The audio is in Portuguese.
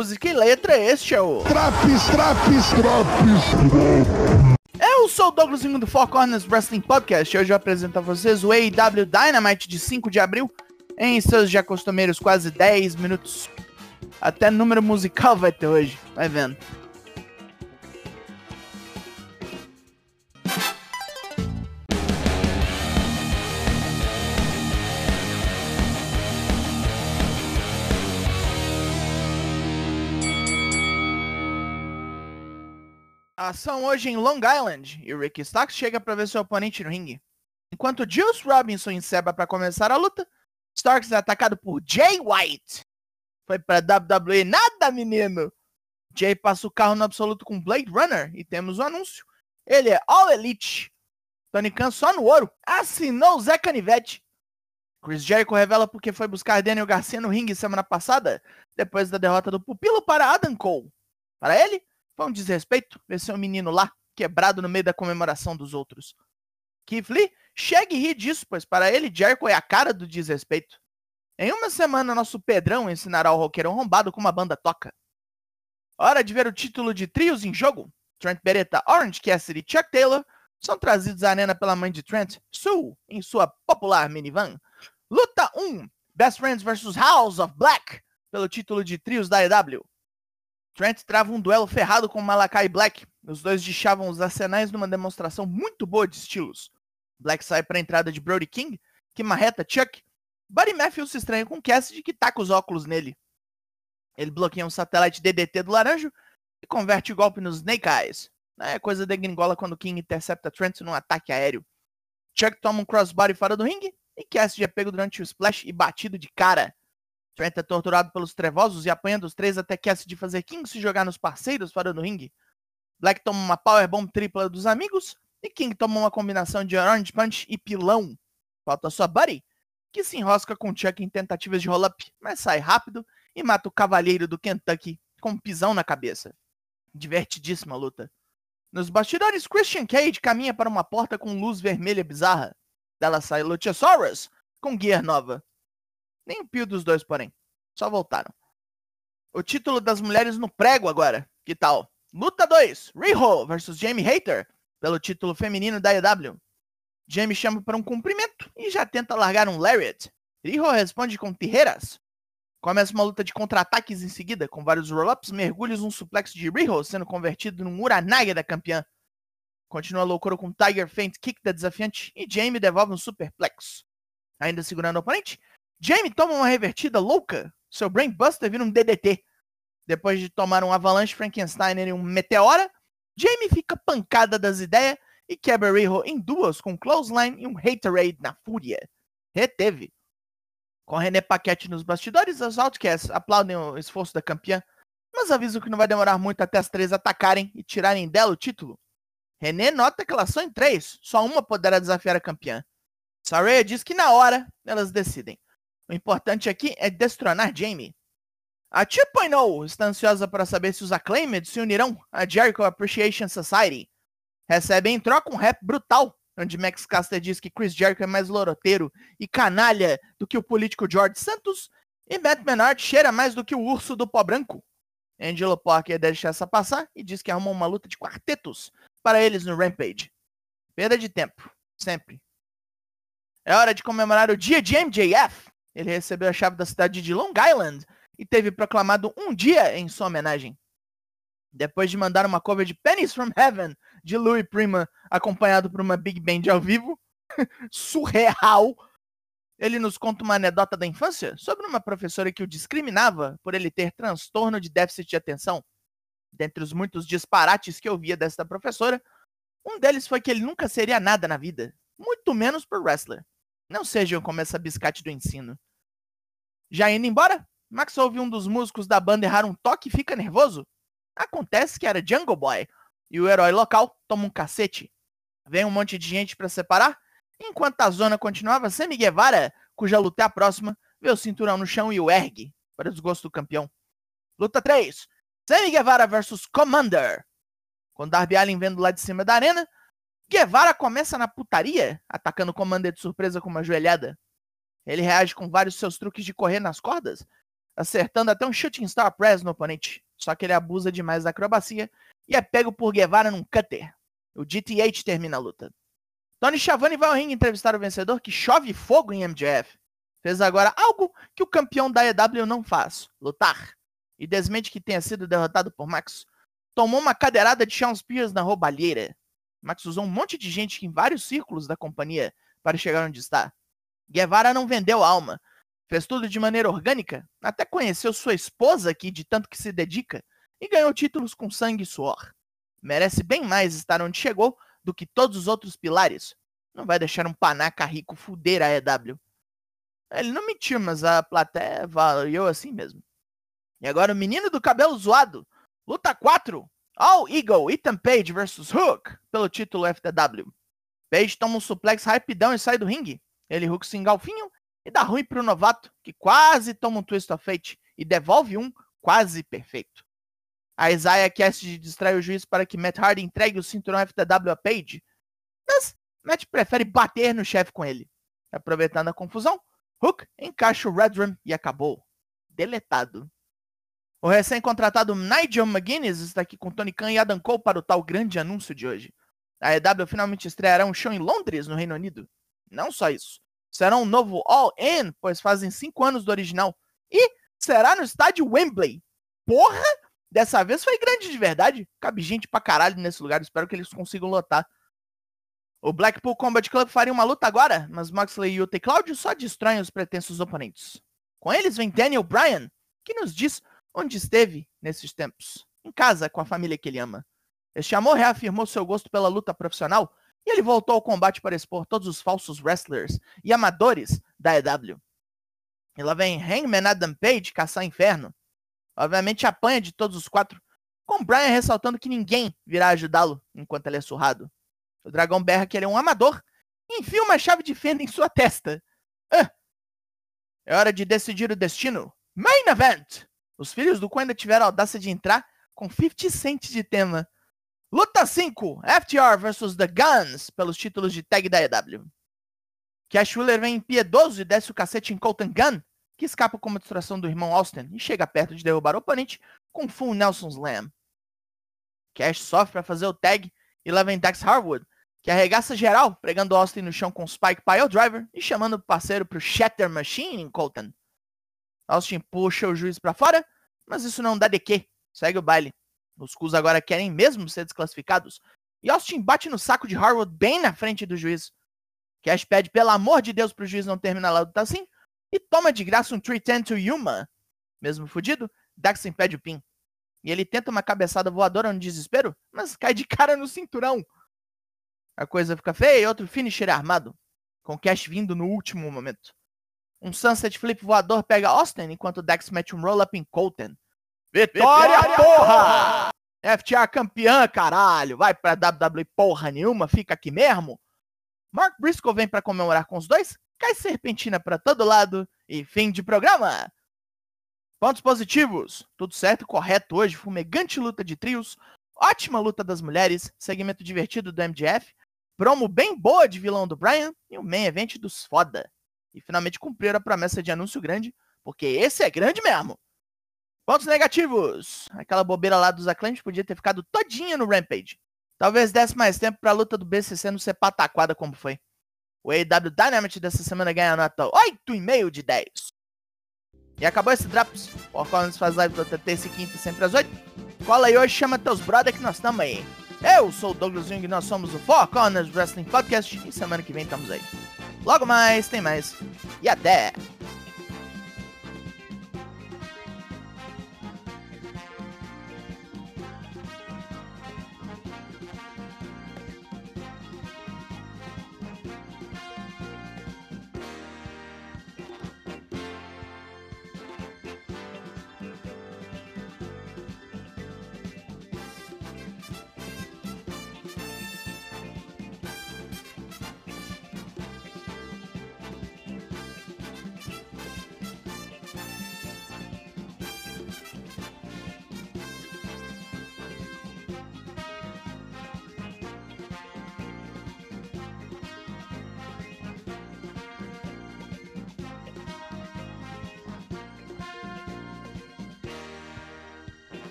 música e letra, este é o. Traps, traps, traps. Eu sou o Douglas do Four Corners Wrestling Podcast e hoje eu apresento a vocês o AEW Dynamite de 5 de abril em seus já costumeiros quase 10 minutos. Até número musical vai ter hoje, vai vendo. Ação hoje em Long Island e Ricky Starks chega para ver seu oponente no ringue. Enquanto Juice Robinson enceba para começar a luta, Starks é atacado por Jay White. Foi pra WWE nada, menino! Jay passa o carro no absoluto com Blade Runner e temos o um anúncio. Ele é All Elite. Tony Khan só no ouro. Assinou Zé Canivete. Chris Jericho revela porque foi buscar Daniel Garcia no ringue semana passada, depois da derrota do pupilo para Adam Cole. Para ele, foi um desrespeito ver seu menino lá, quebrado no meio da comemoração dos outros. Keith Lee chega e ri disso, pois para ele Jericho é a cara do desrespeito. Em uma semana, nosso Pedrão ensinará o roqueiro arrombado como a banda toca. Hora de ver o título de trios em jogo. Trent Beretta, Orange Cassidy e Chuck Taylor são trazidos à arena pela mãe de Trent, Sue, em sua popular minivan. Luta 1: Best Friends vs House of Black, pelo título de trios da EW. Trent trava um duelo ferrado com Malakai Black. Os dois deixavam os arsenais numa demonstração muito boa de estilos. Black sai para a entrada de Brody King, que marreta Chuck. Buddy Matthews se estranha com Cassidy, que taca os óculos nele. Ele bloqueia um satélite DDT do laranjo e converte o golpe nos Snake Eyes. É coisa de gringola quando King intercepta Trent num ataque aéreo. Chuck toma um crossbody fora do ringue e Cassidy é pego durante o splash e batido de cara. Trent é torturado pelos trevosos e apanha dos três até Cassidy fazer King se jogar nos parceiros fora do ringue. Black toma uma powerbomb tripla dos amigos e King toma uma combinação de Orange Punch e pilão. Falta sua Buddy, que se enrosca com Chuck em tentativas de roll-up, mas sai rápido e mata o cavalheiro do Kentucky com um pisão na cabeça. Divertidíssima luta. Nos bastidores, Christian Cage caminha para uma porta com luz vermelha bizarra. Dela sai Luchasaurus, com gear nova. Nem o pio dos dois, porém. Só voltaram. O título das mulheres no prego agora. Que tal? Luta 2. Riho versus Jamie Hater. Pelo título feminino da EW. Jamie chama para um cumprimento e já tenta largar um Lariat. Riho responde com Tijeras. Começa uma luta de contra-ataques em seguida, com vários roll-ups, mergulhos, um suplex de Riho sendo convertido num Uranage da campeã. Continua a loucura com Tiger Feint Kick da desafiante e Jamie devolve um superplex. Ainda segurando o oponente, Jamie toma uma revertida louca. Seu Brainbuster vira um DDT. Depois de tomar um Avalanche Frankenstein e um Meteora, Jamie fica pancada das ideias e quebra Riho em duas com um Clothesline e um Haterade na fúria. Reteve. Com René Paquete nos bastidores, as Outcasts aplaudem o esforço da campeã, mas avisam que não vai demorar muito até as três atacarem e tirarem dela o título. René nota que elas são em três, só uma poderá desafiar a campeã. Saraya diz que na hora elas decidem. O importante aqui é destronar Jamie. A 2.0 está ansiosa para saber se os Acclaimed se unirão à Jericho Appreciation Society. Recebem em troca um rap brutal, onde Max Caster diz que Chris Jericho é mais loroteiro e canalha do que o político George Santos, e Matt Menard cheira mais do que o urso do pó branco. Angelo Parker deixa essa passar e diz que arrumou uma luta de quartetos para eles no Rampage. Perda de tempo, sempre. É hora de comemorar o dia de MJF. Ele recebeu a chave da cidade de Long Island e teve proclamado um dia em sua homenagem. Depois de mandar uma cover de Pennies from Heaven de Louis Prima, acompanhado por uma big band ao vivo, surreal, ele nos conta uma anedota da infância sobre uma professora que o discriminava por ele ter transtorno de déficit de atenção. Dentre os muitos disparates que eu via desta professora, um deles foi que ele nunca seria nada na vida, muito menos por wrestler. Não sejam como essa biscate do ensino. Já indo embora, Max ouve um dos músicos da banda errar um toque e fica nervoso. Acontece que era Jungle Boy, e o herói local toma um cacete. Vem um monte de gente para separar, enquanto a zona continuava, Sammy Guevara, cuja luta é a próxima, vê o cinturão no chão e o ergue, para desgosto do campeão. Luta 3. Sammy Guevara versus Commander. Com Darby Allin vendo lá de cima da arena, Guevara começa na putaria, atacando o Commander de surpresa com uma joelhada. Ele reage com vários seus truques de correr nas cordas, acertando até um shooting star press no oponente. Só que ele abusa demais da acrobacia e é pego por Guevara num cutter. O GTH termina a luta. Tony Schiavone vai ao ringue entrevistar o vencedor que chove fogo em MJF. Fez agora algo que o campeão da EW não faz: lutar. E desmente que tenha sido derrotado por Max. Tomou uma cadeirada de Sean Spears na roubalheira. Max usou um monte de gente em vários círculos da companhia para chegar onde está. Guevara não vendeu alma. Fez tudo de maneira orgânica, até conheceu sua esposa aqui de tanto que se dedica, e ganhou títulos com sangue e suor. Merece bem mais estar onde chegou do que todos os outros pilares. Não vai deixar um panaca rico fuder a EW. Ele não mentiu, mas a plateia valeu assim mesmo. E agora o menino do cabelo zoado. Luta 4. All Eagle, Ethan Page versus Hook pelo título FTW. Page toma um suplex rapidão e sai do ringue. Ele Hook se engalfinham e dá ruim pro novato, que quase toma um twist of fate e devolve um quase perfeito. A Isaiah Cassidy distrai o juiz para que Matt Hardy entregue o cinturão FTW a Page, mas Matt prefere bater no chefe com ele. Aproveitando a confusão, Hook encaixa o Red Rum e acabou. Deletado. O recém-contratado Nigel McGuinness está aqui com Tony Khan e Adam Cole para o tal grande anúncio de hoje. A EW finalmente estreará um show em Londres, no Reino Unido. Não só isso. Será um novo All-In, pois fazem cinco anos do original. E será no estádio Wembley. Porra! Dessa vez foi grande de verdade. Cabe gente pra caralho nesse lugar. Espero que eles consigam lotar. O Blackpool Combat Club faria uma luta agora, mas Moxley, Yuta e Claudio só destroem os pretensos oponentes. Com eles vem Daniel Bryan, que nos diz onde esteve nesses tempos. Em casa, com a família que ele ama. Este amor reafirmou seu gosto pela luta profissional e ele voltou ao combate para expor todos os falsos wrestlers e amadores da EW. E lá vem Hangman Adam Page caçar inferno. Obviamente apanha de todos os quatro, com Bryan ressaltando que ninguém virá ajudá-lo enquanto ele é surrado. O dragão berra que ele é um amador e enfia uma chave de fenda em sua testa. Ah, é hora de decidir o destino. Main Event! Os filhos do Quen ainda tiveram a audácia de entrar com 50 Cent de tema. Luta 5, FTR vs The Guns, pelos títulos de tag da EW. Cash Wheeler vem impiedoso e desce o cacete em Colton Gunn, que escapa com uma distração do irmão Austin e chega perto de derrubar o oponente com Full Nelson Slam. Cash sofre para fazer o tag e lá vem Dax Harwood, que arregaça geral, pregando Austin no chão com Spike Pile Driver e chamando o parceiro pro Shatter Machine em Colton. Austin puxa o juiz para fora, mas isso não dá de quê. Segue o baile. Os Cus agora querem mesmo ser desclassificados. E Austin bate no saco de Harwood bem na frente do juiz. Cash pede pelo amor de Deus pro juiz não terminar a luta assim e toma de graça um 310 to Yuma. Mesmo fudido, Dax impede o pin. E ele tenta uma cabeçada voadora no desespero, mas cai de cara no cinturão. A coisa fica feia e outro finisher armado, com Cash vindo no último momento. Um Sunset Flip voador pega Austin, enquanto Dax mete um roll-up em Colton. Vitória, Vitória porra! FTA campeã, caralho! Vai pra WWE porra nenhuma, fica aqui mesmo. Mark Briscoe vem para comemorar com os dois, cai serpentina para todo lado e fim de programa. Pontos positivos. Tudo certo correto hoje. Fumegante luta de trios. Ótima luta das mulheres. Segmento divertido do MJF. Promo bem boa de vilão do Brian. E o main event dos foda. E finalmente cumpriram a promessa de anúncio grande. Porque esse é grande mesmo. Pontos negativos. Aquela bobeira lá dos Acclaims podia ter ficado todinha no Rampage. Talvez desse mais tempo pra luta do BCC não ser pataquada como foi. O AEW Dynamite dessa semana ganha nota 8,5 de 10. E acabou esse Drops. O Corners faz live toda terça e quinta, sempre às 8. Cola aí hoje, chama teus brother que nós estamos aí. Eu sou o Douglas Jung nós somos o Four Corners Wrestling Podcast. E semana que vem estamos aí. Logo mais, tem mais. E até!